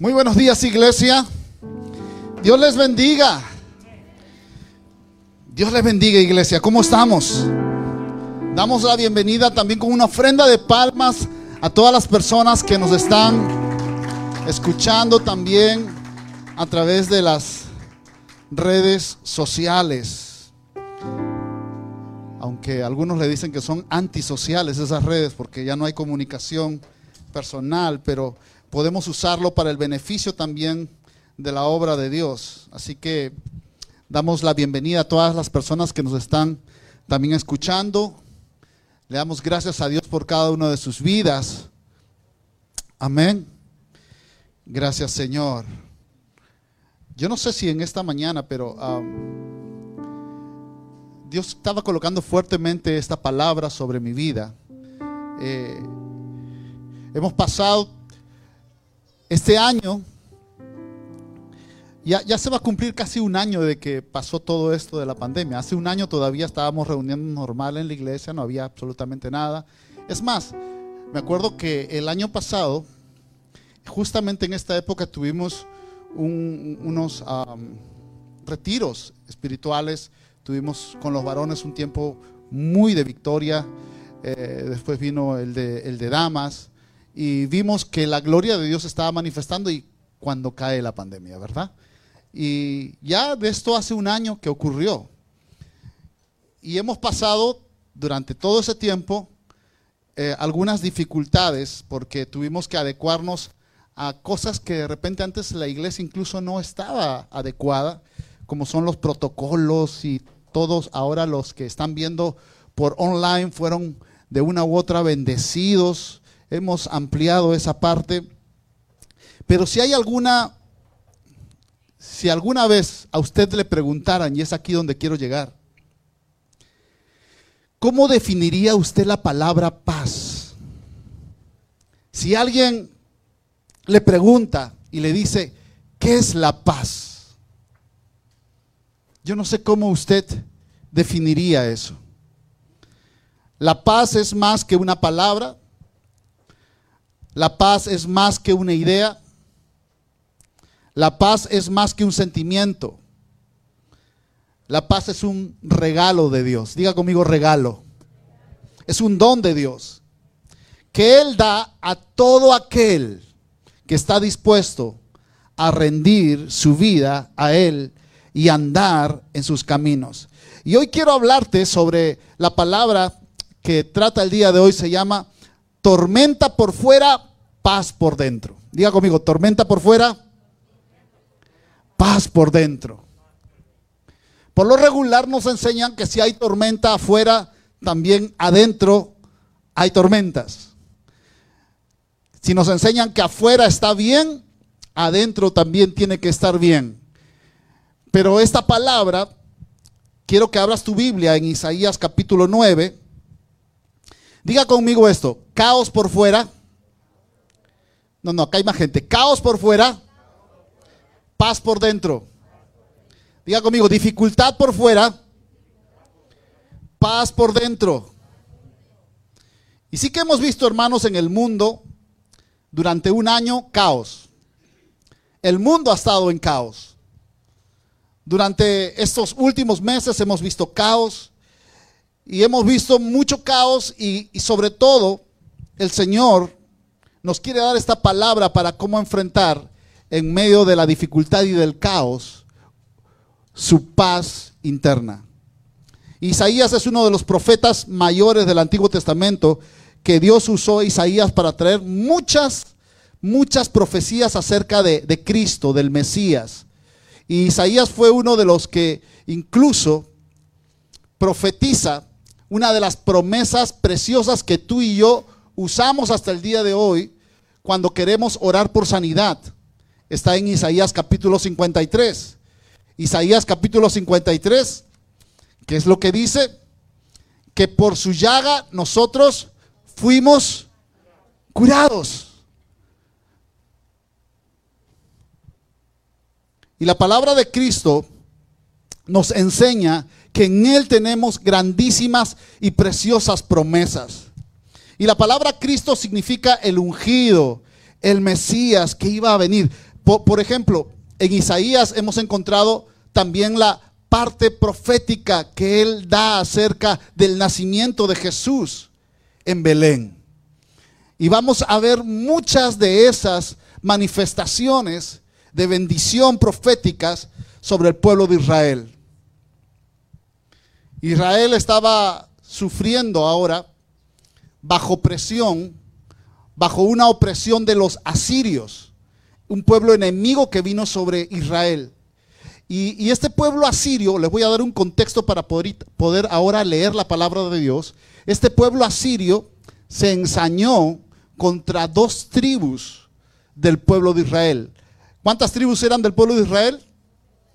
Muy buenos días, iglesia. Dios les bendiga. Dios les bendiga, iglesia. ¿Cómo estamos? Damos la bienvenida también con una ofrenda de palmas a todas las personas que nos están escuchando también a través de las redes sociales. Aunque algunos le dicen que son antisociales esas redes porque ya no hay comunicación personal, pero podemos usarlo para el beneficio también de la obra de Dios. Así que damos la bienvenida a todas las personas que nos están también escuchando. Le damos gracias a Dios por cada una de sus vidas. Amén. Gracias Señor. Yo no sé si en esta mañana, pero Dios estaba colocando fuertemente esta palabra sobre mi vida. Eh, hemos pasado este año, ya, ya, se va a cumplir casi un año de que pasó todo esto de la pandemia. Hace un año todavía estábamos reuniendo normal en la iglesia, no había absolutamente nada. Es más, me acuerdo que el año pasado, justamente en esta época, tuvimos un, unos retiros espirituales. Tuvimos con los varones un tiempo muy de victoria. Eh, después vino el de, el de damas y vimos que la gloria de Dios estaba manifestando y cuando cae la pandemia, ¿verdad? Y ya de esto hace un año que ocurrió. Y hemos pasado durante todo ese tiempo eh, algunas dificultades porque tuvimos que adecuarnos a cosas que de repente antes la iglesia incluso no estaba adecuada, como son los protocolos y todos ahora los que están viendo por online fueron de una u otra bendecidos hemos ampliado esa parte. Pero si hay alguna, si alguna vez a usted le preguntaran, y es aquí donde quiero llegar, ¿cómo definiría usted la palabra paz? Si alguien le pregunta y le dice, ¿qué es la paz? Yo no sé cómo usted definiría eso. La paz es más que una palabra, la paz es más que una idea. La paz es más que un sentimiento. La paz es un regalo de Dios. Diga conmigo regalo. Es un don de Dios. Que Él da a todo aquel que está dispuesto a rendir su vida a Él y andar en sus caminos. Y hoy quiero hablarte sobre la palabra que trata el día de hoy. Se llama tormenta por fuera, paz por dentro. Diga conmigo, tormenta por fuera, paz por dentro. Por lo regular nos enseñan que si hay tormenta afuera, también adentro hay tormentas. Si nos enseñan que afuera está bien, adentro también tiene que estar bien. Pero esta palabra, quiero que abras tu Biblia en Isaías capítulo 9. Diga conmigo esto, caos por fuera. No, no, acá hay más gente. Caos por fuera, paz por dentro. Diga conmigo, dificultad por fuera, paz por dentro. Y sí que hemos visto, hermanos, en el mundo durante un año caos. El mundo ha estado en caos. Durante estos últimos meses hemos visto caos y hemos visto mucho caos y, sobre todo el Señor nos quiere dar esta palabra para cómo enfrentar en medio de la dificultad y del caos su paz interna. Isaías es uno de los profetas mayores del Antiguo Testamento que Dios usó a Isaías para traer muchas, muchas profecías acerca de, de Cristo, del Mesías. Y Isaías fue uno de los que incluso profetiza una de las promesas preciosas que tú y yo usamos hasta el día de hoy cuando queremos orar por sanidad. Está en Isaías capítulo 53. Isaías capítulo 53, que es lo que dice, que por su llaga nosotros fuimos curados. Y la palabra de Cristo nos enseña que en Él tenemos grandísimas y preciosas promesas. Y la palabra Cristo significa el ungido, el Mesías que iba a venir. Por, ejemplo, en Isaías hemos encontrado también la parte profética que él da acerca del nacimiento de Jesús en Belén. Y vamos a ver muchas de esas manifestaciones de bendición proféticas sobre el pueblo de Israel. Israel estaba sufriendo ahora bajo presión, bajo una opresión de los asirios, un pueblo enemigo que vino sobre Israel. Y, este pueblo asirio, les voy a dar un contexto para poder, poder ahora leer la palabra de Dios. Este pueblo asirio se ensañó contra dos tribus del pueblo de Israel. ¿Cuántas tribus eran del pueblo de Israel?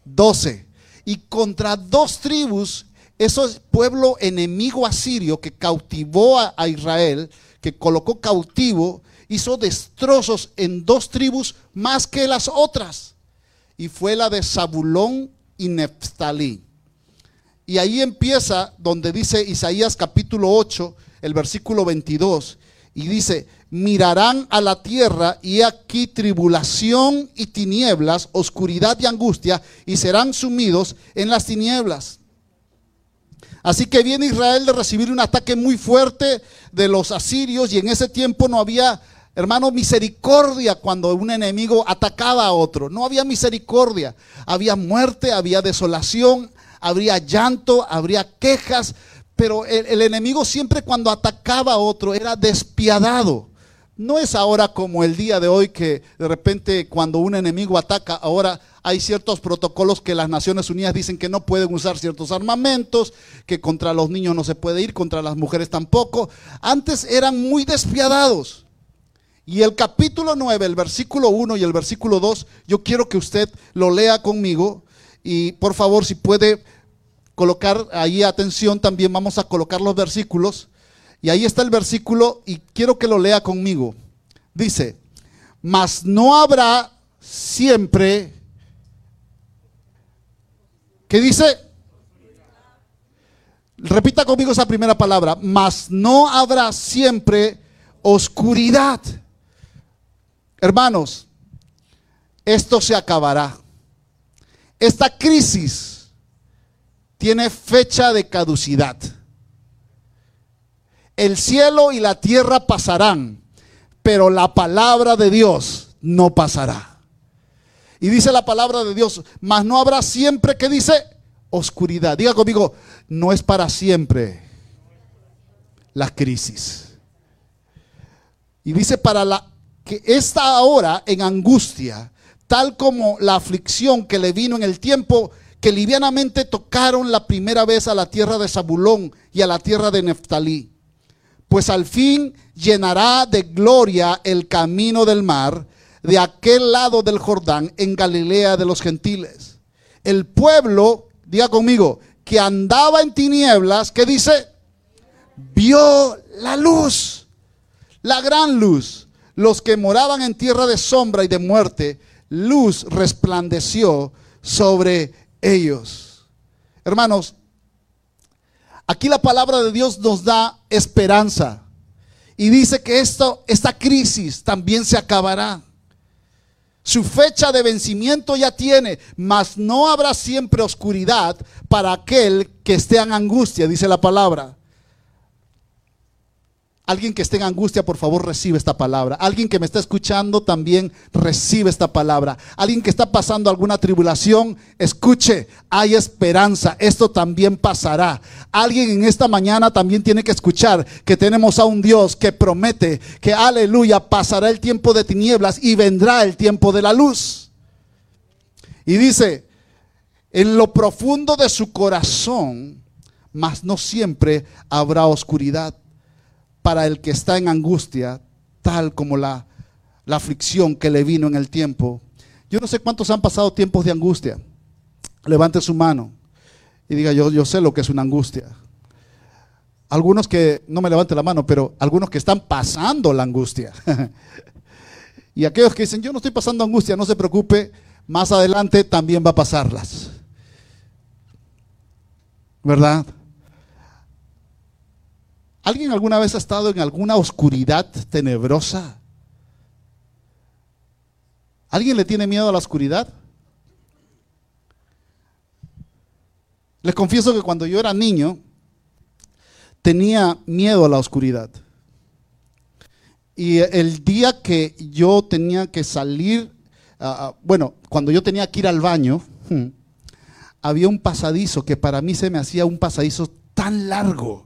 Doce. Y contra dos tribus, ese pueblo enemigo asirio que cautivó a, a Israel, que colocó cautivo, hizo destrozos en dos tribus más que las otras y fue la de Zabulón y Neftalí. Y ahí empieza donde dice Isaías capítulo 8, el versículo 22, y dice, mirarán a la tierra y aquí tribulación y tinieblas, oscuridad y angustia, y serán sumidos en las tinieblas. Así que viene Israel de recibir un ataque muy fuerte de los asirios y en ese tiempo no había Hermano, misericordia cuando un enemigo atacaba a otro. No había misericordia. Había muerte, había desolación, habría llanto, habría quejas. Pero el, enemigo siempre cuando atacaba a otro era despiadado. No es ahora como el día de hoy que de repente cuando un enemigo ataca, ahora hay ciertos protocolos que las Naciones Unidas dicen que no pueden usar ciertos armamentos, que contra los niños no se puede ir, contra las mujeres tampoco. Antes eran muy despiadados. Y el capítulo 9, el versículo 1 y el versículo 2, yo quiero que usted lo lea conmigo. Y por favor, si puede colocar ahí atención, también vamos a colocar los versículos. Y ahí está el versículo y quiero que lo lea conmigo. Dice, mas no habrá siempre, ¿qué dice? Repita conmigo esa primera palabra, mas no habrá siempre oscuridad. Hermanos, esto se acabará. Esta crisis tiene fecha de caducidad. El cielo y la tierra pasarán, pero la palabra de Dios no pasará. Y dice la palabra de Dios, mas no habrá siempre que dice oscuridad. Diga conmigo, no es para siempre la crisis. Y dice para la que está ahora en angustia, tal como la aflicción que le vino en el tiempo que livianamente tocaron la primera vez a la tierra de Zabulón y a la tierra de Neftalí. Pues al fin llenará de gloria el camino del mar de aquel lado del Jordán en Galilea de los gentiles. El pueblo, diga conmigo, que andaba en tinieblas, que dice, vio la luz, la gran luz los que moraban en tierra de sombra y de muerte, luz resplandeció sobre ellos. Hermanos, aquí la palabra de Dios nos da esperanza y dice que esto, esta crisis también se acabará. Su fecha de vencimiento ya tiene, mas no habrá siempre oscuridad para aquel que esté en angustia, dice la palabra. Alguien que esté en angustia, por favor, recibe esta palabra. Alguien que me está escuchando también recibe esta palabra. Alguien que está pasando alguna tribulación, escuche, hay esperanza. Esto también pasará. Alguien en esta mañana también tiene que escuchar que tenemos a un Dios que promete que, aleluya, pasará el tiempo de tinieblas y vendrá el tiempo de la luz. Y dice, en lo profundo de su corazón, mas no siempre habrá oscuridad para el que está en angustia, tal como la, aflicción que le vino en el tiempo. Yo no sé cuántos han pasado tiempos de angustia. Levante su mano y diga, yo, yo sé lo que es una angustia. Algunos que, no me levante la mano, pero algunos que están pasando la angustia. y aquellos que dicen, yo no estoy pasando angustia, no se preocupe, más adelante también va a pasarlas. ¿Verdad? ¿Alguien alguna vez ha estado en alguna oscuridad tenebrosa? ¿Alguien le tiene miedo a la oscuridad? Les confieso que cuando yo era niño tenía miedo a la oscuridad. Y el día que yo tenía que salir, ah, ah, bueno, cuando yo tenía que ir al baño, hmm, había un pasadizo que para mí se me hacía un pasadizo tan largo.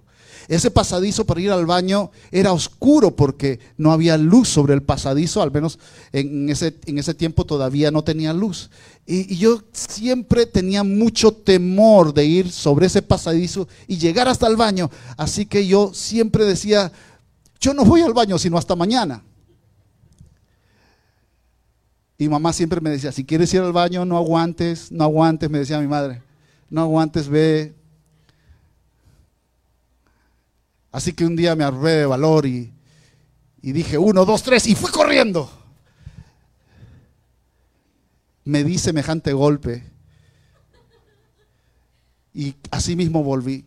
Ese pasadizo para ir al baño era oscuro porque no había luz sobre el pasadizo, al menos en ese, en ese tiempo todavía no tenía luz. Y, y, yo siempre tenía mucho temor de ir sobre ese pasadizo y llegar hasta el baño. Así que yo siempre decía, yo no voy al baño sino hasta mañana. Y mamá siempre me decía, si quieres ir al baño, no aguantes, no aguantes, me decía mi madre, no aguantes, ve. Así que un día me arré de valor y, y dije, uno, dos, tres, y fui corriendo. Me di semejante golpe. Y así mismo volví.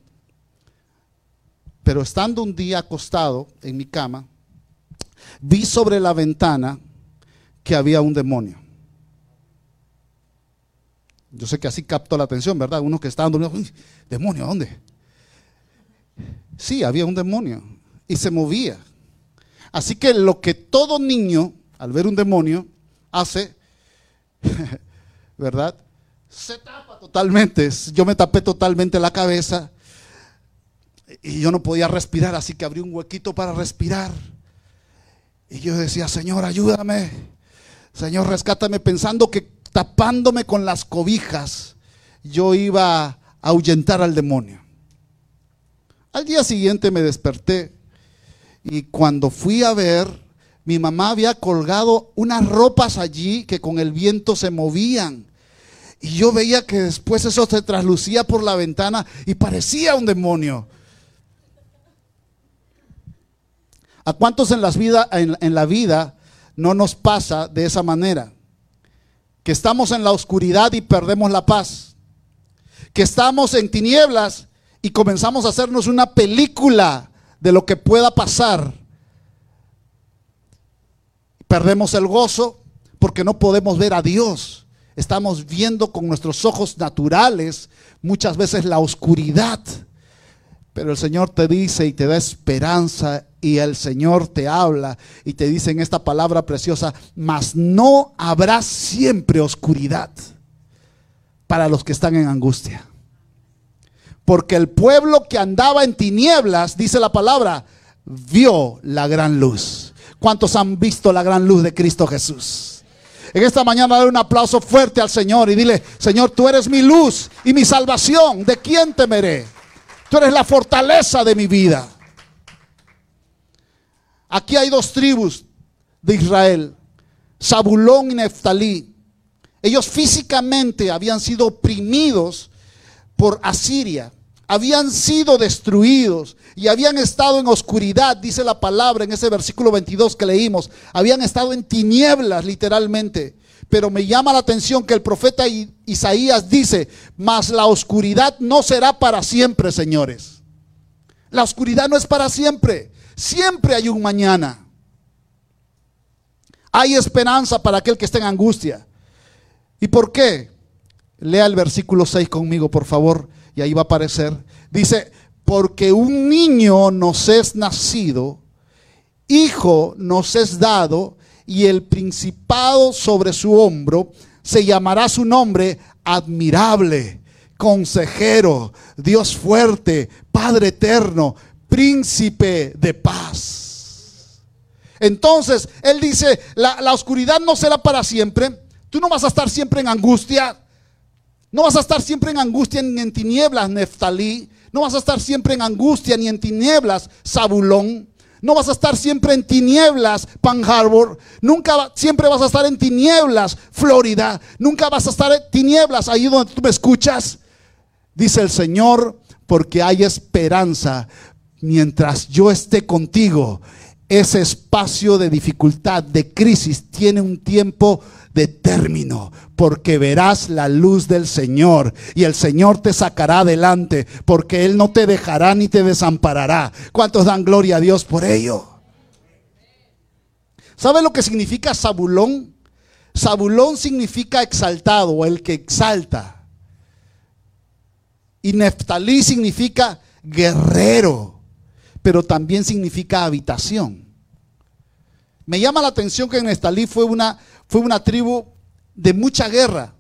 Pero estando un día acostado en mi cama, vi sobre la ventana que había un demonio. Yo sé que así captó la atención, ¿verdad? Unos que estaban durmiendo, demonio, ¿dónde? Sí, había un demonio y se movía. Así que lo que todo niño, al ver un demonio, hace, ¿verdad? Se tapa totalmente. Yo me tapé totalmente la cabeza y yo no podía respirar, así que abrí un huequito para respirar. Y yo decía, Señor, ayúdame. Señor, rescátame, pensando que tapándome con las cobijas, yo iba a ahuyentar al demonio. Al día siguiente me desperté y cuando fui a ver, mi mamá había colgado unas ropas allí que con el viento se movían. Y yo veía que después eso se traslucía por la ventana y parecía un demonio. ¿A cuántos en, las vida, en, la vida no nos pasa de esa manera? Que estamos en la oscuridad y perdemos la paz. Que estamos en tinieblas y comenzamos a hacernos una película de lo que pueda pasar. Perdemos el gozo porque no podemos ver a Dios. Estamos viendo con nuestros ojos naturales muchas veces la oscuridad. Pero el Señor te dice y te da esperanza y el Señor te habla y te dice en esta palabra preciosa, mas no habrá siempre oscuridad para los que están en angustia. Porque el pueblo que andaba en tinieblas, dice la palabra, vio la gran luz. ¿Cuántos han visto la gran luz de Cristo Jesús? En esta mañana dale un aplauso fuerte al Señor y dile, Señor, tú eres mi luz y mi salvación. ¿De quién temeré? Tú eres la fortaleza de mi vida. Aquí hay dos tribus de Israel, Zabulón y Neftalí. Ellos físicamente habían sido oprimidos por Asiria, habían sido destruidos y habían estado en oscuridad, dice la palabra en ese versículo 22 que leímos, habían estado en tinieblas literalmente. Pero me llama la atención que el profeta Isaías dice, mas la oscuridad no será para siempre, señores. La oscuridad no es para siempre. Siempre hay un mañana. Hay esperanza para aquel que está en angustia. ¿Y por qué? Lea el versículo 6 conmigo, por favor, y ahí va a aparecer. Dice, porque un niño nos es nacido, hijo nos es dado, y el principado sobre su hombro, se llamará su nombre admirable, consejero, Dios fuerte, Padre eterno, príncipe de paz. Entonces, Él dice, la, la oscuridad no será para siempre, tú no vas a estar siempre en angustia, no vas a estar siempre en angustia ni en tinieblas, Neftalí, no vas a estar siempre en angustia ni en tinieblas, Zabulón. No vas a estar siempre en tinieblas, Pan Harbor. Nunca, siempre vas a estar en tinieblas, Florida. Nunca vas a estar en tinieblas ahí donde tú me escuchas. Dice el Señor, porque hay esperanza. Mientras yo esté contigo, ese espacio de dificultad, de crisis, tiene un tiempo de término, porque verás la luz del Señor y el Señor te sacará adelante, porque Él no te dejará ni te desamparará. ¿Cuántos dan gloria a Dios por ello? ¿Sabe lo que significa Zabulón? Zabulón significa exaltado el que exalta. Y Neftalí significa guerrero, pero también significa habitación. Me llama la atención que Neftalí fue una, fue una tribu de mucha guerra.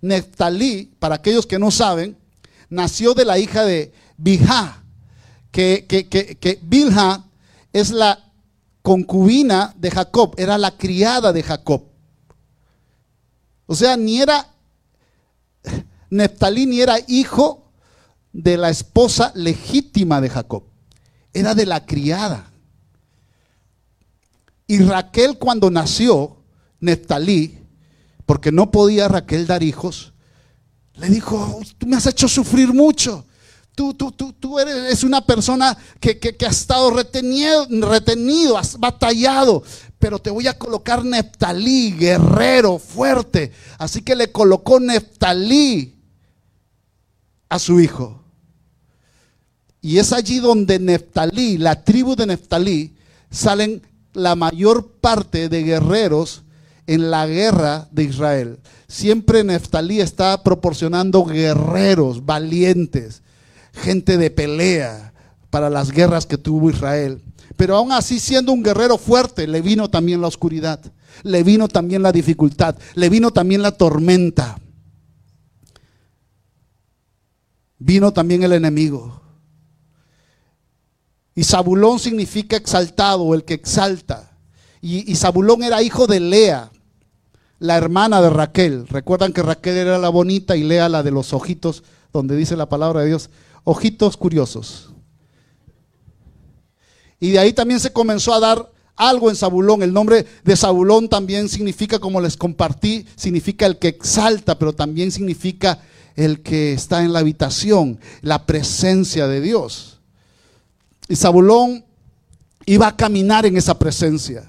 Neftalí, para aquellos que no saben, nació de la hija de Bilha, que, Bilha es la concubina de Jacob, era la criada de Jacob. O sea, ni era, Neftalí ni era hijo de la esposa legítima de Jacob, era de la criada. Y Raquel cuando nació, Neftalí, porque no podía Raquel dar hijos, le dijo, tú me has hecho sufrir mucho. Tú, tú, tú, tú eres una persona que, que, ha estado retenido, retenido, has batallado, pero te voy a colocar Neftalí, guerrero, fuerte. Así que le colocó Neftalí a su hijo. Y es allí donde Neftalí, la tribu de Neftalí, salen la mayor parte de guerreros en la guerra de Israel. Siempre Neftalí está proporcionando guerreros valientes, gente de pelea para las guerras que tuvo Israel. Pero aún así, siendo un guerrero fuerte, le vino también la oscuridad, le vino también la dificultad, le vino también la tormenta. Vino también el enemigo. Y Zabulón significa exaltado, el que exalta. Y, y Zabulón era hijo de Lea la hermana de Raquel. Recuerdan que Raquel era la bonita y Lea la de los ojitos, donde dice la palabra de Dios, ojitos curiosos. Y de ahí también se comenzó a dar algo en Zabulón. El nombre de Zabulón también significa, como les compartí, significa el que exalta, pero también significa el que está en la habitación, la presencia de Dios. Y Zabulón iba a caminar en esa presencia.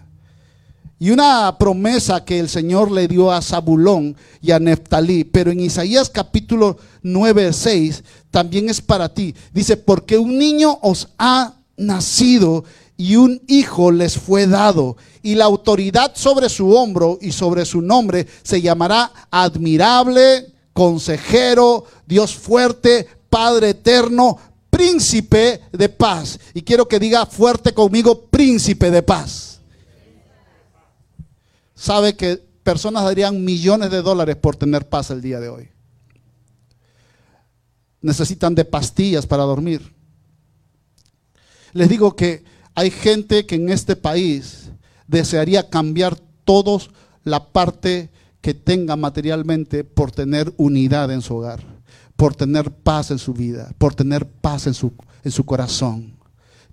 Y una promesa que el Señor le dio a Zabulón y a Neftalí, pero en Isaías capítulo 9, 6 también es para ti. Dice, porque un niño os ha nacido y un hijo les fue dado, y la autoridad sobre su hombro y sobre su nombre se llamará admirable, consejero, Dios fuerte, Padre eterno, príncipe de paz. Y quiero que diga fuerte conmigo, príncipe de paz sabe que personas darían millones de dólares por tener paz el día de hoy. Necesitan de pastillas para dormir. Les digo que hay gente que en este país desearía cambiar todos la parte que tenga materialmente por tener unidad en su hogar, por tener paz en su vida, por tener paz en su, en su corazón.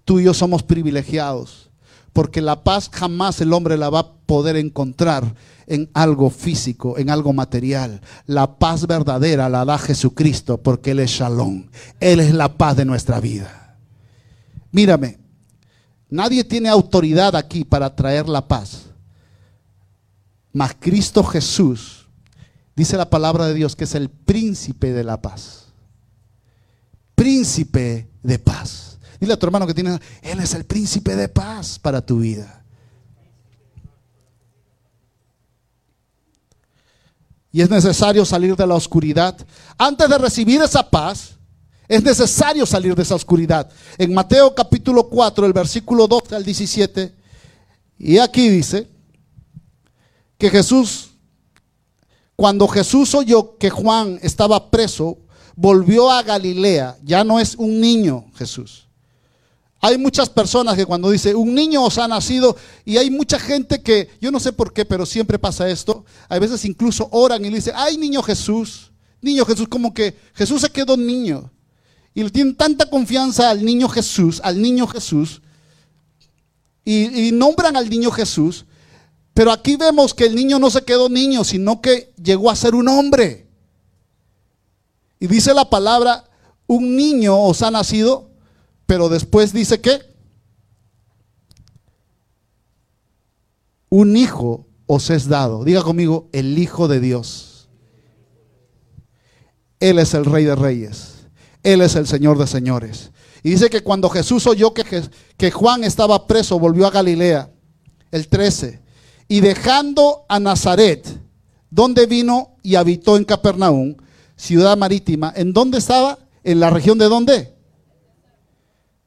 Tú y yo somos privilegiados porque la paz jamás el hombre la va a poder encontrar en algo físico, en algo material. La paz verdadera la da Jesucristo porque Él es shalom. Él es la paz de nuestra vida. Mírame, nadie tiene autoridad aquí para traer la paz. Mas Cristo Jesús, dice la palabra de Dios, que es el príncipe de la paz. Príncipe de paz. Dile a tu hermano que tiene, Él es el príncipe de paz para tu vida. Y es necesario salir de la oscuridad. Antes de recibir esa paz, es necesario salir de esa oscuridad. En Mateo capítulo 4, el versículo 12 al 17, y aquí dice que Jesús, cuando Jesús oyó que Juan estaba preso, volvió a Galilea. Ya no es un niño Jesús. Hay muchas personas que cuando dice un niño os ha nacido y hay mucha gente que, yo no sé por qué, pero siempre pasa esto. A veces incluso oran y dicen, ay niño Jesús, niño Jesús, como que Jesús se quedó niño. Y le tienen tanta confianza al niño Jesús, al niño Jesús, y nombran al niño Jesús. Pero aquí vemos que el niño no se quedó niño, sino que llegó a ser un hombre. Y dice la palabra, un niño os ha nacido pero después dice que un hijo os es dado. Diga conmigo, el Hijo de Dios. Él es el Rey de Reyes. Él es el Señor de Señores. Y dice que cuando Jesús oyó que, que Juan estaba preso, volvió a Galilea, el 13. Y dejando a Nazaret, donde vino y habitó en Capernaum, ciudad marítima, ¿en dónde estaba? ¿En la región de dónde?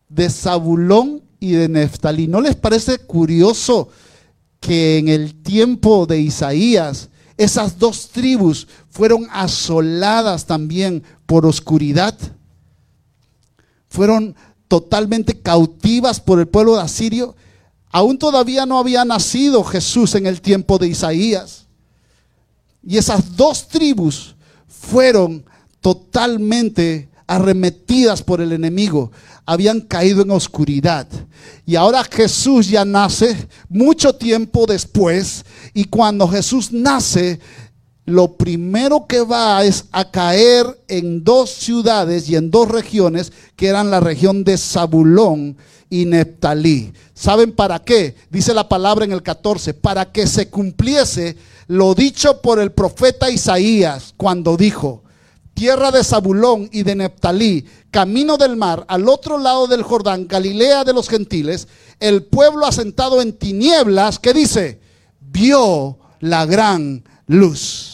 De Zabulón y de Neftalí. ¿No les parece curioso que en el tiempo de Isaías esas dos tribus fueron asoladas también por oscuridad? Fueron totalmente cautivas por el pueblo de Asirio. Aún todavía no había nacido Jesús en el tiempo de Isaías. Y esas dos tribus fueron totalmente arremetidas por el enemigo, habían caído en oscuridad. Y ahora Jesús ya nace mucho tiempo después y cuando Jesús nace, lo primero que va es a caer en dos ciudades y en dos regiones que eran la región de Zabulón y Neptalí. ¿Saben para qué? Dice la palabra en el 14, para que se cumpliese lo dicho por el profeta Isaías cuando dijo, tierra de Zabulón y de Neptalí, camino del mar, al otro lado del Jordán, Galilea de los gentiles, el pueblo asentado en tinieblas, que dice, vio la gran luz.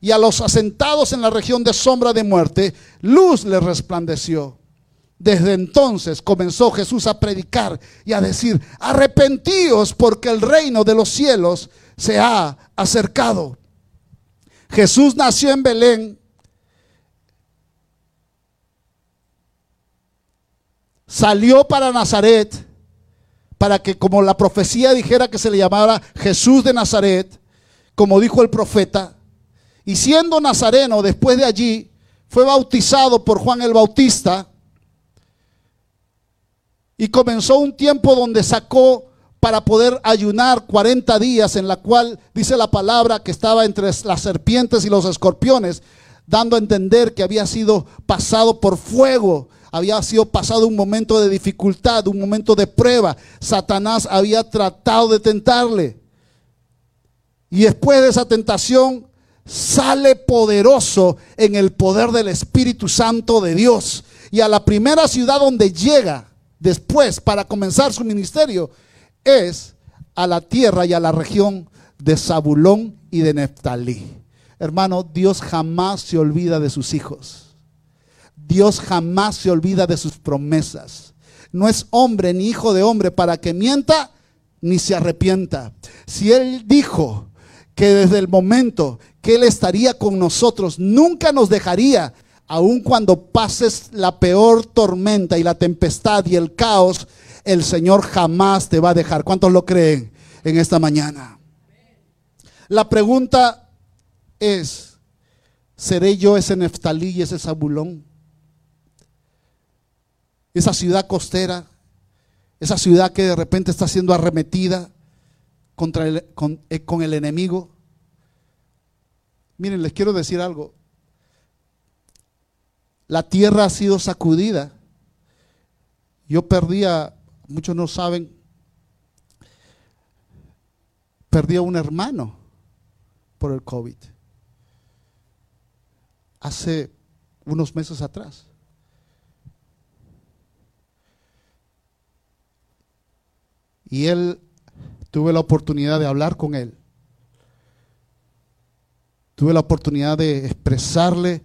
Y a los asentados en la región de sombra de muerte, luz les resplandeció. Desde entonces comenzó Jesús a predicar y a decir, arrepentíos porque el reino de los cielos se ha acercado. Jesús nació en Belén salió para Nazaret, para que como la profecía dijera que se le llamara Jesús de Nazaret, como dijo el profeta, y siendo nazareno después de allí, fue bautizado por Juan el Bautista, y comenzó un tiempo donde sacó para poder ayunar 40 días, en la cual dice la palabra que estaba entre las serpientes y los escorpiones, dando a entender que había sido pasado por fuego había sido pasado un momento de dificultad, un momento de prueba. Satanás había tratado de tentarle. Y después de esa tentación sale poderoso en el poder del Espíritu Santo de Dios. Y a la primera ciudad donde llega después para comenzar su ministerio es a la tierra y a la región de Zabulón y de Neftalí. Hermano, Dios jamás se olvida de sus hijos. Dios jamás se olvida de sus promesas. No es hombre ni hijo de hombre para que mienta ni se arrepienta. Si Él dijo que desde el momento que Él estaría con nosotros, nunca nos dejaría, aun cuando pases la peor tormenta y la tempestad y el caos, el Señor jamás te va a dejar. ¿Cuántos lo creen en esta mañana? La pregunta es, ¿seré yo ese Neftalí y ese Zabulón? esa ciudad costera, esa ciudad que de repente está siendo arremetida contra el, con, eh, con el enemigo. Miren, les quiero decir algo. La tierra ha sido sacudida. Yo perdía, muchos no saben, perdí a un hermano por el COVID. Hace unos meses atrás. Y él, tuve la oportunidad de hablar con él. Tuve la oportunidad de expresarle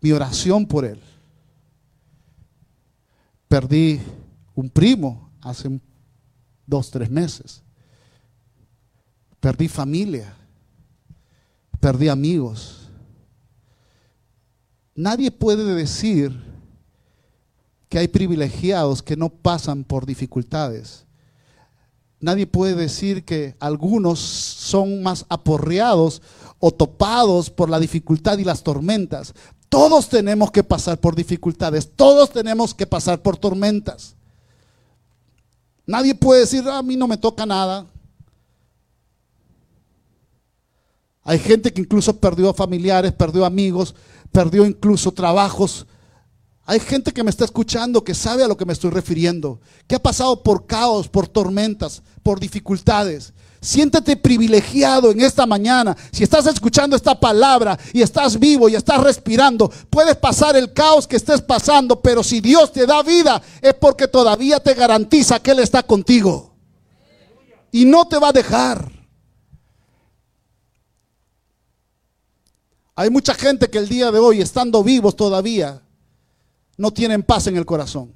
mi oración por él. Perdí un primo hace dos, tres meses. Perdí familia. Perdí amigos. Nadie puede decir que hay privilegiados que no pasan por dificultades. Nadie puede decir que algunos son más aporreados o topados por la dificultad y las tormentas. Todos tenemos que pasar por dificultades, todos tenemos que pasar por tormentas. Nadie puede decir, a mí no me toca nada. Hay gente que incluso perdió familiares, perdió amigos, perdió incluso trabajos hay gente que me está escuchando que sabe a lo que me estoy refiriendo, que ha pasado por caos, por tormentas, por dificultades. Siéntete privilegiado en esta mañana. Si estás escuchando esta palabra y estás vivo y estás respirando, puedes pasar el caos que estés pasando, pero si Dios te da vida es porque todavía te garantiza que Él está contigo. y no te va a dejar. Hay mucha gente que el día de hoy, estando vivos todavía, no tienen paz en el corazón.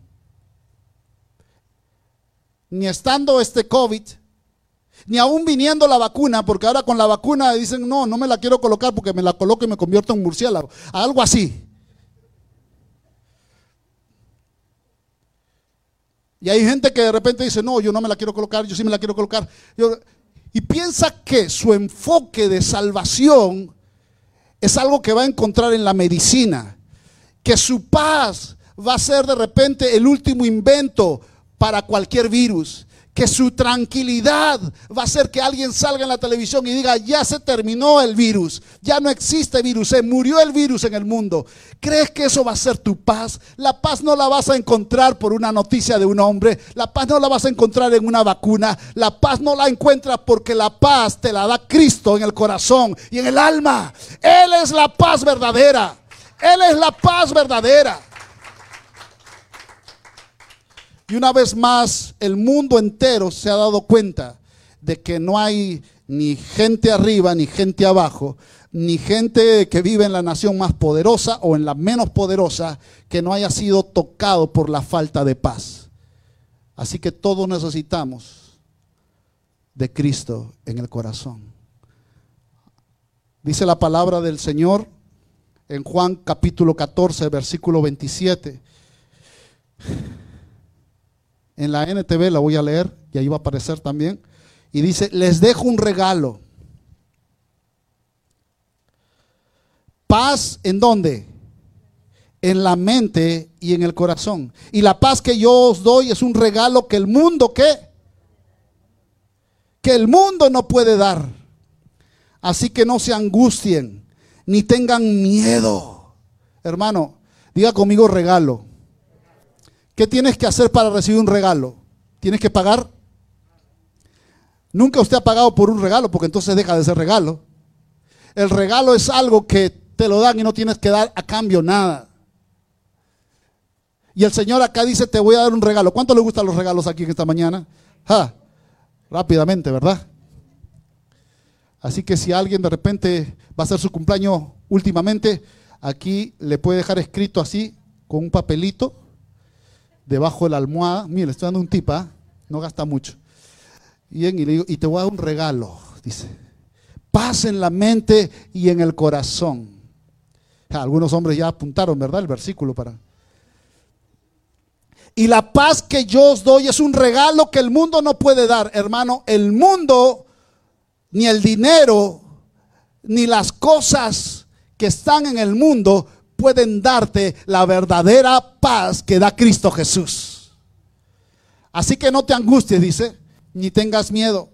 Ni estando este COVID, ni aún viniendo la vacuna, porque ahora con la vacuna dicen, no, no me la quiero colocar porque me la coloco y me convierto en murciélago. Algo así. Y hay gente que de repente dice, no, yo no me la quiero colocar, yo sí me la quiero colocar. y piensa que su enfoque de salvación es algo que va a encontrar en la medicina. Que su paz va a ser de repente el último invento para cualquier virus que su tranquilidad va a hacer que alguien salga en la televisión y diga, ya se terminó el virus, ya no existe virus, se murió el virus en el mundo. ¿Crees que eso va a ser tu paz? La paz no la vas a encontrar por una noticia de un hombre, la paz no la vas a encontrar en una vacuna, la paz no la encuentras porque la paz te la da Cristo en el corazón y en el alma. Él es la paz verdadera, Él es la paz verdadera. Y una vez más, el mundo entero se ha dado cuenta de que no hay ni gente arriba ni gente abajo, ni gente que vive en la nación más poderosa o en la menos poderosa que no haya sido tocado por la falta de paz. Así que todos necesitamos de Cristo en el corazón. Dice la palabra del Señor en Juan capítulo 14, versículo 27 en la NTV, la voy a leer y ahí va a aparecer también. Y dice, les dejo un regalo. Paz en dónde? En la mente y en el corazón. Y la paz que yo os doy es un regalo que el mundo, ¿qué? Que el mundo no puede dar. Así que no se angustien ni tengan miedo. Hermano, diga conmigo regalo. ¿Qué tienes que hacer para recibir un regalo? ¿Tienes que pagar? Nunca usted ha pagado por un regalo porque entonces deja de ser regalo. El regalo es algo que te lo dan y no tienes que dar a cambio nada. Y el Señor acá dice, te voy a dar un regalo. ¿Cuánto le gustan los regalos aquí en esta mañana? rápidamente, ¿verdad? Así que si alguien de repente va a hacer su cumpleaños últimamente, aquí le puede dejar escrito así, con un papelito, debajo de la almohada. Mire, estoy dando un tipa, ¿ah? no gasta mucho. Y, y le digo, y te voy a dar un regalo, dice. Paz en la mente y en el corazón. Algunos hombres ya apuntaron, ¿verdad? El versículo para. Y la paz que yo os doy es un regalo que el mundo no puede dar, hermano. El mundo, ni el dinero, ni las cosas que están en el mundo pueden darte la verdadera paz que da Cristo Jesús. Así que no te angusties, dice, ni tengas miedo.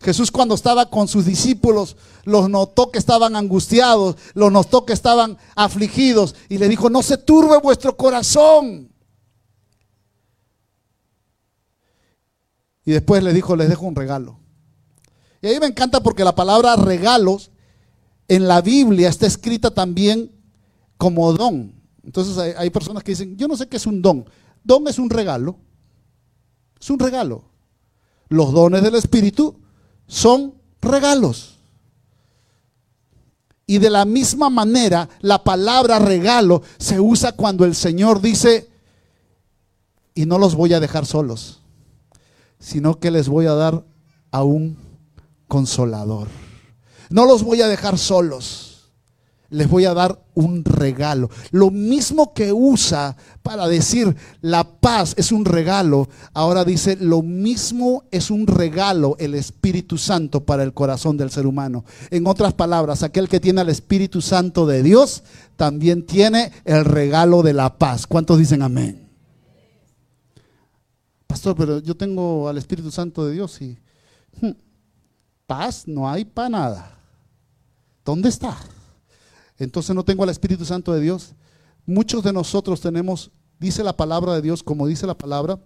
Jesús cuando estaba con sus discípulos, los notó que estaban angustiados, los notó que estaban afligidos y le dijo, no se turbe vuestro corazón. Y después le dijo, les dejo un regalo. Y ahí me encanta porque la palabra regalos en la Biblia está escrita también como don. Entonces hay, personas que dicen, yo no sé qué es un don. Don es un regalo. Es un regalo. Los dones del Espíritu son regalos. Y de la misma manera, la palabra regalo se usa cuando el Señor dice, y no los voy a dejar solos, sino que les voy a dar a un consolador. No los voy a dejar solos les voy a dar un regalo. Lo mismo que usa para decir la paz es un regalo, ahora dice lo mismo es un regalo el Espíritu Santo para el corazón del ser humano. En otras palabras, aquel que tiene al Espíritu Santo de Dios también tiene el regalo de la paz. ¿Cuántos dicen amén? Pastor, pero yo tengo al Espíritu Santo de Dios y hmm, paz no hay para nada. ¿Dónde está? entonces no tengo al Espíritu Santo de Dios. Muchos de nosotros tenemos, dice la palabra de Dios, como dice la palabra,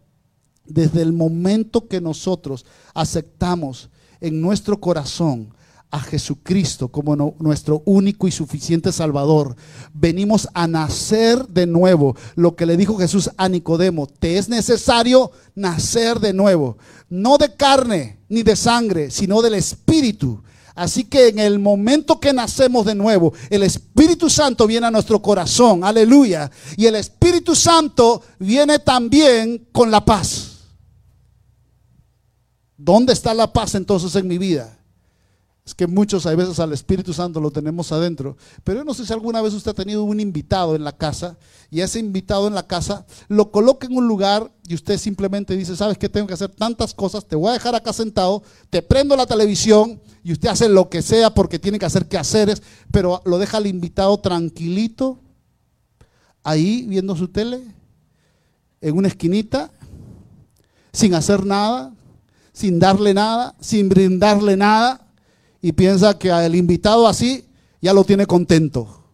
desde el momento que nosotros aceptamos en nuestro corazón a Jesucristo como nuestro único y suficiente Salvador, venimos a nacer de nuevo. Lo que le dijo Jesús a Nicodemo, te es necesario nacer de nuevo, no de carne, ni de sangre, sino del Espíritu. Así que en el momento que nacemos de nuevo, el Espíritu Santo viene a nuestro corazón, aleluya. Y el Espíritu Santo viene también con la paz. ¿Dónde está la paz entonces en mi vida? Es que muchos a veces al Espíritu Santo lo tenemos adentro. Pero yo no sé si alguna vez usted ha tenido un invitado en la casa y ese invitado en la casa lo coloca en un lugar y usted simplemente dice, ¿sabes qué? Tengo que hacer tantas cosas, te voy a dejar acá sentado, te prendo la televisión y usted hace lo que sea porque tiene que hacer quehaceres, pero lo deja al invitado tranquilito, ahí viendo su tele, en una esquinita, sin hacer nada, sin darle nada, sin brindarle nada y piensa que al invitado así ya lo tiene contento.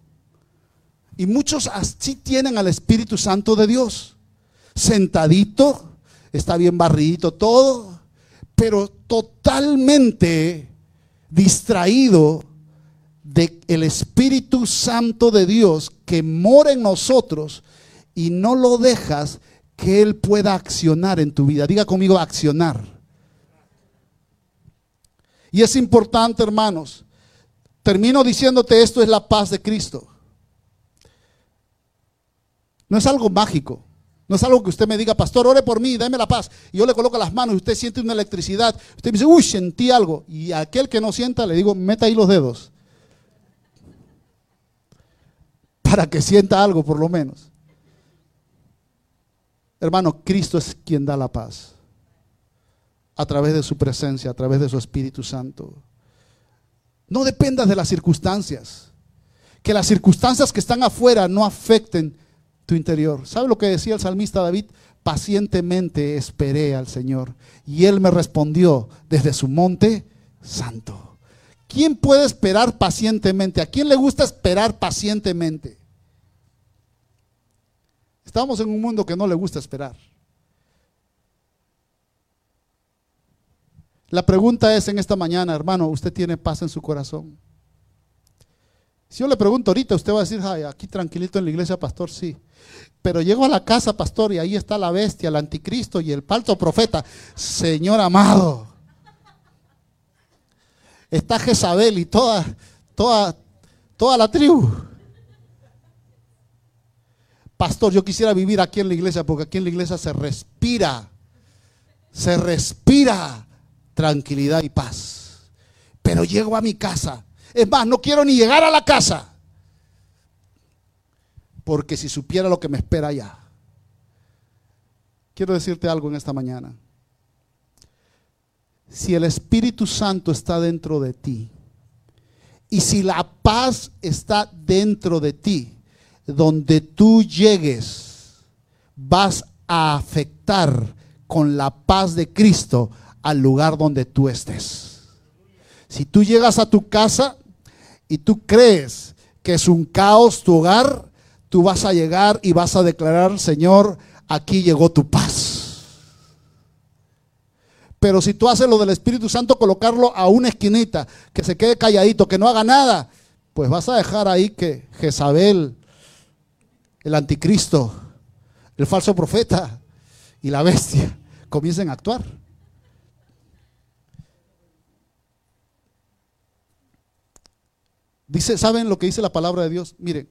Y muchos así tienen al Espíritu Santo de Dios, sentadito, está bien barridito todo, pero totalmente distraído de el Espíritu Santo de Dios que mora en nosotros y no lo dejas que Él pueda accionar en tu vida. Diga conmigo accionar. Y es importante, hermanos. Termino diciéndote esto es la paz de Cristo. No es algo mágico. No es algo que usted me diga, pastor, ore por mí, dame la paz. Y yo le coloco las manos y usted siente una electricidad. Usted me dice, uy, sentí algo. Y aquel que no sienta, le digo, meta ahí los dedos. Para que sienta algo, por lo menos. Hermano, Cristo es quien da la paz a través de su presencia, a través de su Espíritu Santo. No dependas de las circunstancias. Que las circunstancias que están afuera no afecten tu interior. ¿Sabe lo que decía el salmista David? Pacientemente esperé al Señor y Él me respondió desde su monte santo. ¿Quién puede esperar pacientemente? ¿A quién le gusta esperar pacientemente? Estamos en un mundo que no le gusta esperar. La pregunta es en esta mañana, hermano, ¿usted tiene paz en su corazón? Si yo le pregunto ahorita, usted va a decir, Ay, aquí tranquilito en la iglesia, pastor, sí. Pero llego a la casa, pastor, y ahí está la bestia, el anticristo y el falso profeta. Señor amado, está Jezabel y toda, toda, toda la tribu. Pastor, yo quisiera vivir aquí en la iglesia porque aquí en la iglesia se respira, se respira tranquilidad y paz. Pero llego a mi casa. Es más, no quiero ni llegar a la casa. Porque si supiera lo que me espera allá. Quiero decirte algo en esta mañana. Si el Espíritu Santo está dentro de ti y si la paz está dentro de ti, donde tú llegues, vas a afectar con la paz de Cristo al lugar donde tú estés. Si tú llegas a tu casa y tú crees que es un caos tu hogar, tú vas a llegar y vas a declarar, Señor, aquí llegó tu paz. Pero si tú haces lo del Espíritu Santo, colocarlo a una esquinita, que se quede calladito, que no haga nada, pues vas a dejar ahí que Jezabel, el anticristo, el falso profeta y la bestia comiencen a actuar. Dice, ¿saben lo que dice la palabra de Dios? Miren,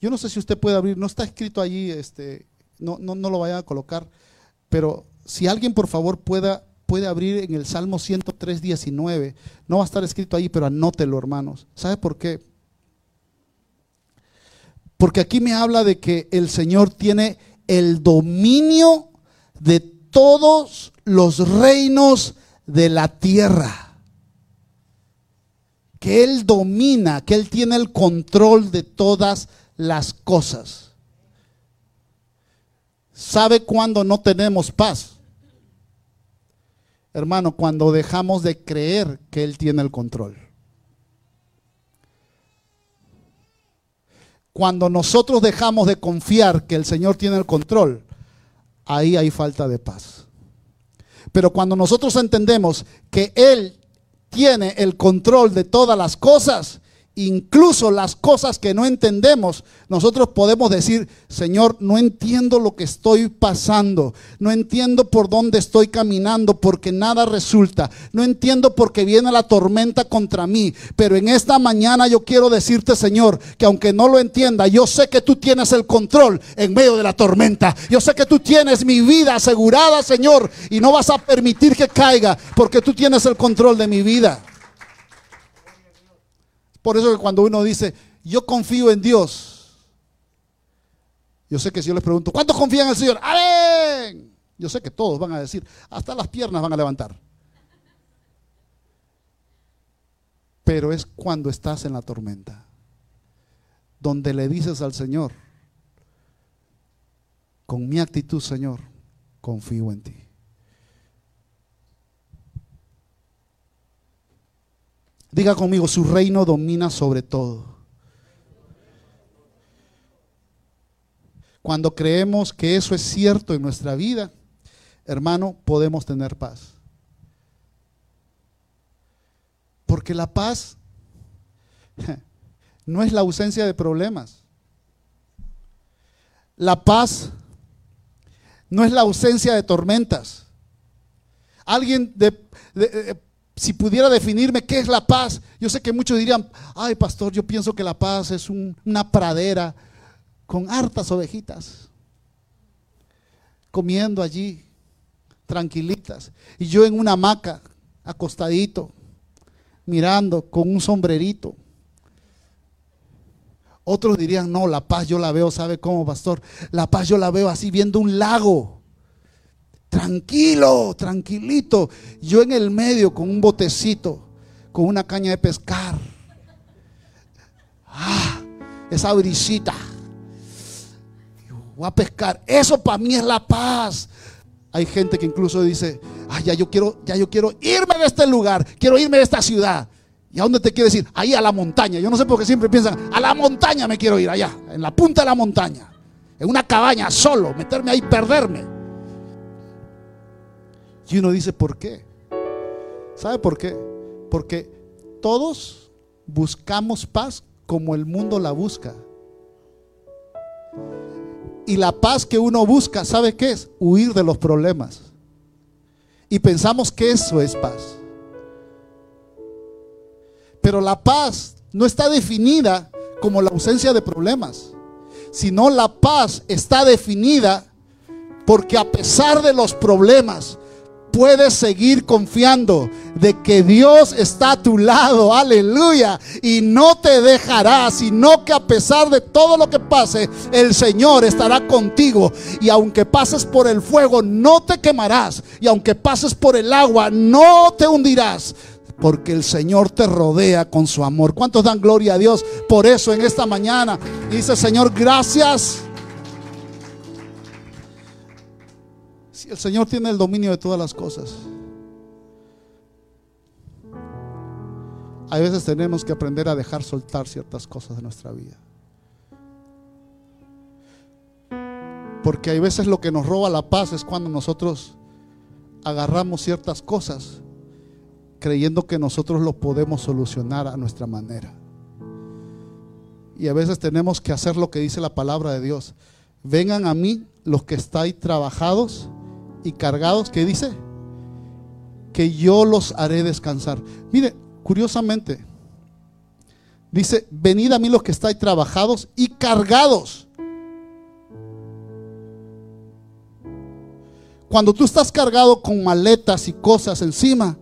yo no sé si usted puede abrir, no está escrito allí, este, no, no, no lo vaya a colocar, pero si alguien por favor pueda, puede abrir en el Salmo 103, 19, no va a estar escrito ahí, pero anótelo, hermanos. ¿Sabe por qué? Porque aquí me habla de que el Señor tiene el dominio de todos los reinos de la tierra que Él domina, que Él tiene el control de todas las cosas. ¿Sabe cuándo no tenemos paz? Hermano, cuando dejamos de creer que Él tiene el control. Cuando nosotros dejamos de confiar que el Señor tiene el control, ahí hay falta de paz. Pero cuando nosotros entendemos que Él tiene el control de todas las cosas incluso las cosas que no entendemos, nosotros podemos decir, Señor, no entiendo lo que estoy pasando, no entiendo por dónde estoy caminando, porque nada resulta, no entiendo por qué viene la tormenta contra mí, pero en esta mañana yo quiero decirte, Señor, que aunque no lo entienda, yo sé que tú tienes el control en medio de la tormenta, yo sé que tú tienes mi vida asegurada, Señor, y no vas a permitir que caiga, porque tú tienes el control de mi vida. Por eso que cuando uno dice, yo confío en Dios, yo sé que si yo les pregunto, ¿cuántos confían en el Señor? ¡Amén! Yo sé que todos van a decir, hasta las piernas van a levantar. Pero es cuando estás en la tormenta, donde le dices al Señor, con mi actitud, Señor, confío en ti. Diga conmigo, su reino domina sobre todo. Cuando creemos que eso es cierto en nuestra vida, hermano, podemos tener paz. Porque la paz no es la ausencia de problemas. La paz no es la ausencia de tormentas. Alguien de, si pudiera definirme qué es la paz, yo sé que muchos dirían, ay pastor, yo pienso que la paz es una pradera con hartas ovejitas, comiendo allí, tranquilitas, y yo en una hamaca, acostadito, mirando con un sombrerito. Otros dirían, no, la paz yo la veo, ¿sabe cómo, pastor? La paz yo la veo así viendo un lago tranquilo, tranquilito. Yo en el medio con un botecito, con una caña de pescar. Ah, esa brisita. Voy a pescar. Eso para mí es la paz. Hay gente que incluso dice, ay, ya yo quiero, ya yo quiero irme de este lugar, quiero irme de esta ciudad. ¿Y a dónde te quiere decir? Ahí a la montaña. Yo no sé por qué siempre piensan, a la montaña me quiero ir, allá, en la punta de la montaña, en una cabaña solo, meterme ahí, perderme. Y uno dice, ¿por qué? ¿Sabe por qué? Porque todos buscamos paz como el mundo la busca. Y la paz que uno busca, ¿sabe qué es? Huir de los problemas. Y pensamos que eso es paz. Pero la paz no está definida como la ausencia de problemas, sino la paz está definida porque a pesar de los problemas, puedes seguir confiando de que Dios está a tu lado, aleluya, y no te dejará, sino que a pesar de todo lo que pase, el Señor estará contigo. Y aunque pases por el fuego, no te quemarás. Y aunque pases por el agua, no te hundirás. Porque el Señor te rodea con su amor. ¿Cuántos dan gloria a Dios por eso en esta mañana? dice, Señor, gracias el Señor tiene el dominio de todas las cosas. A veces tenemos que aprender a dejar soltar ciertas cosas de nuestra vida. Porque hay veces lo que nos roba la paz es cuando nosotros agarramos ciertas cosas creyendo que nosotros lo podemos solucionar a nuestra manera. Y a veces tenemos que hacer lo que dice la palabra de Dios. Vengan a mí los que estáis trabajados y cargados, ¿qué dice? Que yo los haré descansar. Mire, curiosamente, dice, venid a mí los que estáis trabajados y cargados. Cuando tú estás cargado con maletas y cosas encima,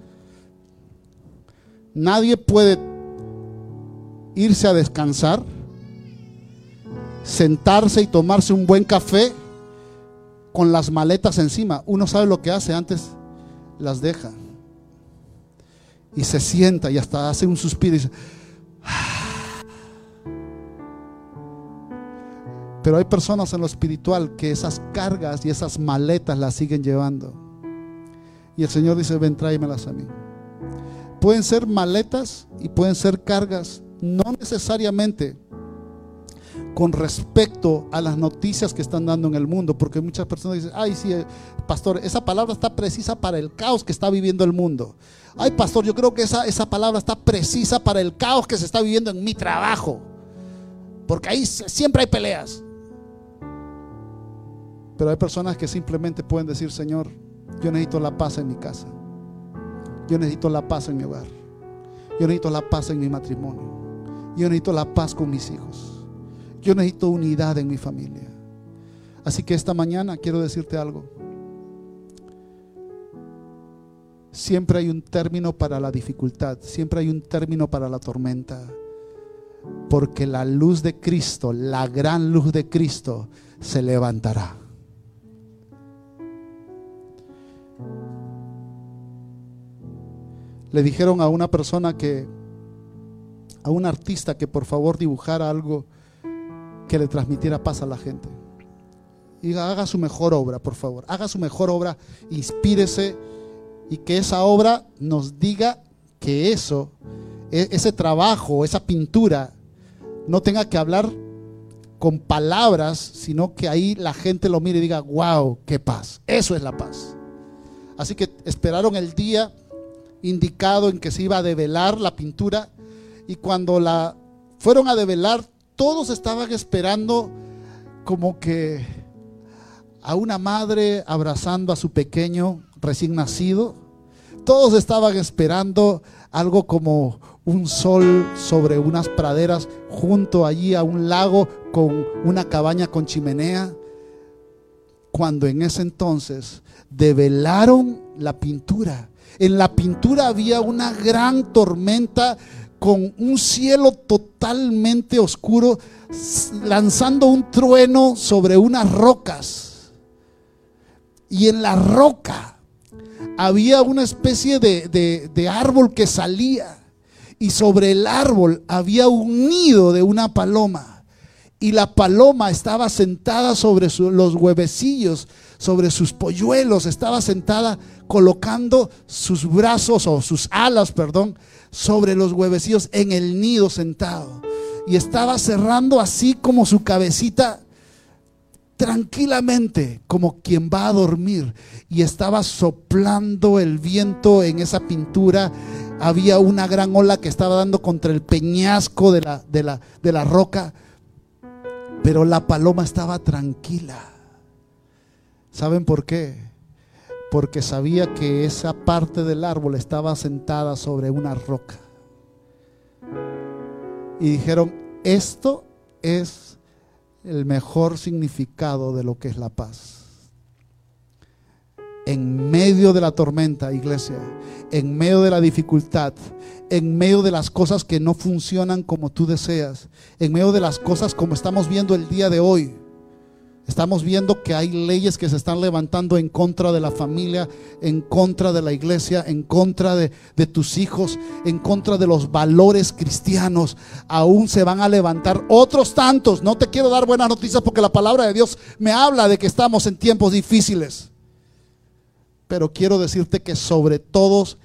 nadie puede irse a descansar, sentarse y tomarse un buen café con las maletas encima. Uno sabe lo que hace antes, las deja. Y se sienta y hasta hace un suspiro y dice, Pero hay personas en lo espiritual que esas cargas y esas maletas las siguen llevando. Y el Señor dice, ven, tráemelas a mí. Pueden ser maletas y pueden ser cargas, no necesariamente con respecto a las noticias que están dando en el mundo, porque muchas personas dicen, ay, sí, eh, pastor, esa palabra está precisa para el caos que está viviendo el mundo. Ay, pastor, yo creo que esa, esa palabra está precisa para el caos que se está viviendo en mi trabajo, porque ahí siempre hay peleas. Pero hay personas que simplemente pueden decir, Señor, yo necesito la paz en mi casa. Yo necesito la paz en mi hogar. Yo necesito la paz en mi matrimonio. Yo necesito la paz con mis hijos. Yo necesito unidad en mi familia. Así que esta mañana quiero decirte algo. Siempre hay un término para la dificultad, siempre hay un término para la tormenta. Porque la luz de Cristo, la gran luz de Cristo, se levantará. Le dijeron a una persona que, a un artista que por favor dibujara algo que le transmitiera paz a la gente. Y haga su mejor obra, por favor. Haga su mejor obra, inspírese y que esa obra nos diga que eso, e, ese trabajo, esa pintura, no tenga que hablar con palabras, sino que ahí la gente lo mire y diga, wow, qué paz. Eso es la paz. Así que esperaron el día indicado en que se iba a develar la pintura y cuando la fueron a develar todos estaban esperando como que a una madre abrazando a su pequeño recién nacido. Todos estaban esperando algo como un sol sobre unas praderas junto allí a un lago con una cabaña con chimenea. Cuando en ese entonces develaron la pintura. En la pintura había una gran tormenta con un cielo totalmente oscuro, lanzando un trueno sobre unas rocas. Y en la roca había una especie de, de, árbol que salía. Y sobre el árbol había un nido de una paloma. Y la paloma estaba sentada sobre los huevecillos, sobre sus polluelos, estaba sentada colocando sus brazos o sus alas, perdón, sobre los huevecillos en el nido sentado. Y estaba cerrando así como su cabecita tranquilamente, como quien va a dormir. Y estaba soplando el viento en esa pintura. Había una gran ola que estaba dando contra el peñasco de la, de la, de la roca. Pero la paloma estaba tranquila. ¿Saben por qué? Porque sabía que esa parte del árbol estaba sentada sobre una roca. Y dijeron, esto es el mejor significado de lo que es la paz. En medio de la tormenta, iglesia, en medio de la dificultad, en medio de las cosas que no funcionan como tú deseas, en medio de las cosas como estamos viendo el día de hoy, Estamos viendo que hay leyes que se están levantando en contra de la familia, en contra de la iglesia, en contra de, tus hijos, en contra de los valores cristianos. Aún se van a levantar otros tantos. No te quiero dar buenas noticias porque la palabra de Dios me habla de que estamos en tiempos difíciles. Pero quiero decirte que sobre todos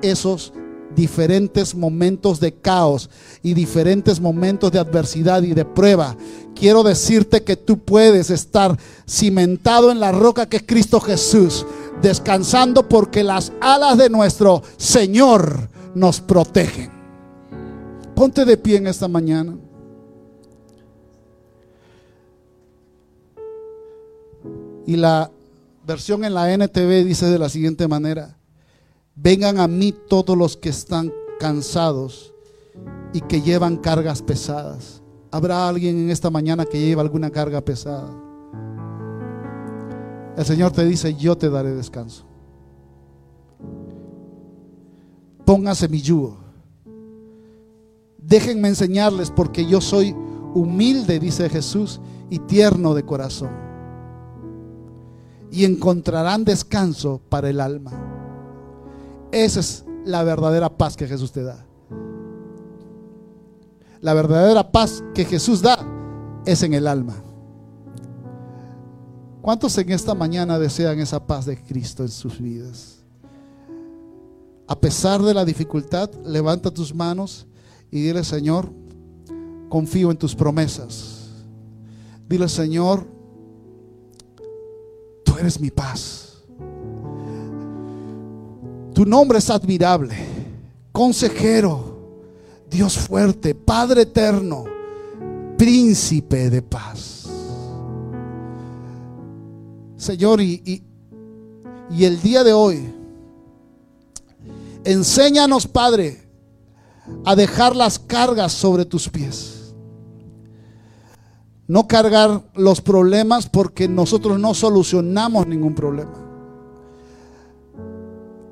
esos diferentes momentos de caos y diferentes momentos de adversidad y de prueba, quiero decirte que tú puedes estar cimentado en la roca que es Cristo Jesús, descansando porque las alas de nuestro Señor nos protegen. Ponte de pie en esta mañana. Y la versión en la NTV dice de la siguiente manera, vengan a mí todos los que están cansados y que llevan cargas pesadas ¿Habrá alguien en esta mañana que lleva alguna carga pesada? El Señor te dice, yo te daré descanso. Póngase mi yugo. Déjenme enseñarles porque yo soy humilde, dice Jesús, y tierno de corazón. Y encontrarán descanso para el alma. Esa es la verdadera paz que Jesús te da. La verdadera paz que Jesús da es en el alma. ¿Cuántos en esta mañana desean esa paz de Cristo en sus vidas? A pesar de la dificultad, levanta tus manos y dile, Señor, confío en tus promesas. Dile, Señor, tú eres mi paz. Tu nombre es admirable, consejero, Dios fuerte, Padre eterno, príncipe de paz. Señor, y, y, el día de hoy, enséñanos, Padre, a dejar las cargas sobre tus pies. No cargar los problemas porque nosotros no solucionamos ningún problema.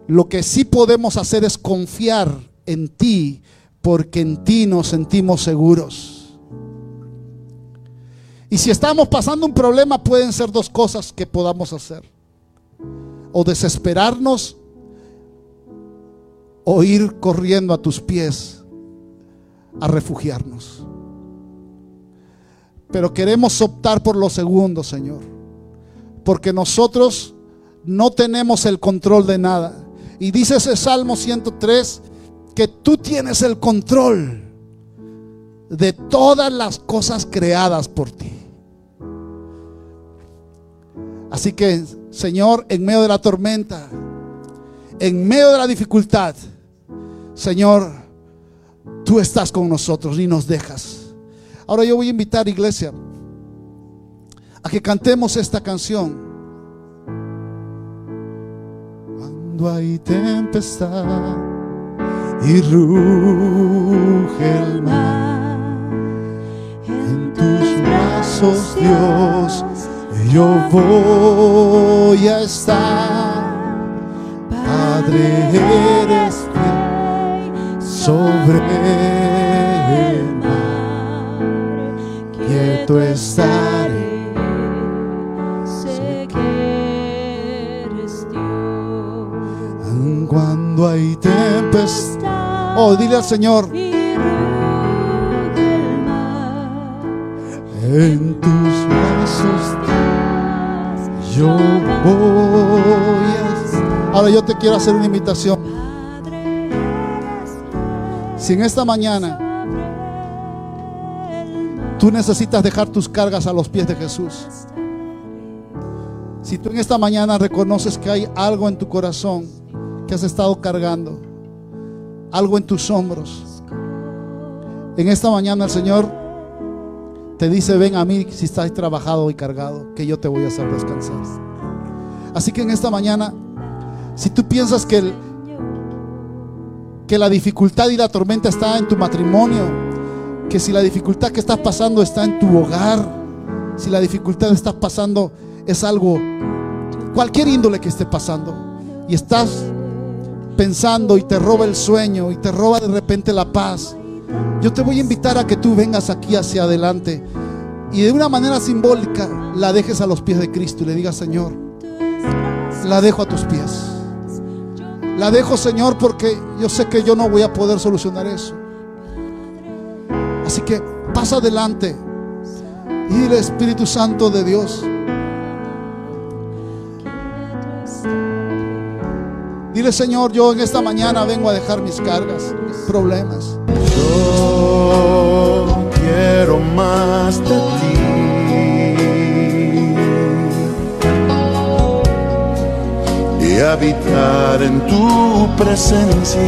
Lo que sí podemos hacer es confiar en ti porque en ti nos sentimos seguros. Y si estamos pasando un problema pueden ser dos cosas que podamos hacer. O desesperarnos o ir corriendo a tus pies a refugiarnos. Pero queremos optar por lo segundo, Señor. Porque nosotros no tenemos el control de nada. Y dice ese Salmo 103 que tú tienes el control de todas las cosas creadas por ti. Así que, Señor, en medio de la tormenta, en medio de la dificultad, Señor, tú estás con nosotros y nos dejas. Ahora yo voy a invitar, iglesia, a que cantemos esta canción. Cuando tempestad y ruge el mar, en tus brazos, Dios, yo voy a estar. Padre, eres sobre el mar, quieto estaré, Cuando hay tempestad, oh, dile al Señor. En tus brazos yo voy. Ahora yo te quiero hacer una invitación. Si en esta mañana tú necesitas dejar tus cargas a los pies de Jesús, si tú en esta mañana reconoces que hay algo en tu corazón que has estado cargando, algo en tus hombros, en esta mañana el Señor te dice, ven a mí si estás trabajado y cargado, que yo te voy a hacer descansar. Así que en esta mañana, si tú piensas que que la dificultad y la tormenta está en tu matrimonio, que si la dificultad que estás pasando está en tu hogar, si la dificultad que estás pasando es algo, cualquier índole que esté pasando, y estás pensando y te roba el sueño y te roba de repente la paz, yo te voy a invitar a que tú vengas aquí hacia adelante y de una manera simbólica la dejes a los pies de Cristo y le digas, Señor, la dejo a tus pies. La dejo, Señor, porque yo sé que yo no voy a poder solucionar eso. Así que pasa adelante y dile Espíritu Santo de Dios. Dile, Señor, yo en esta mañana vengo a dejar mis cargas, mis problemas. Yo quiero más de ti. habitar en tu presencia.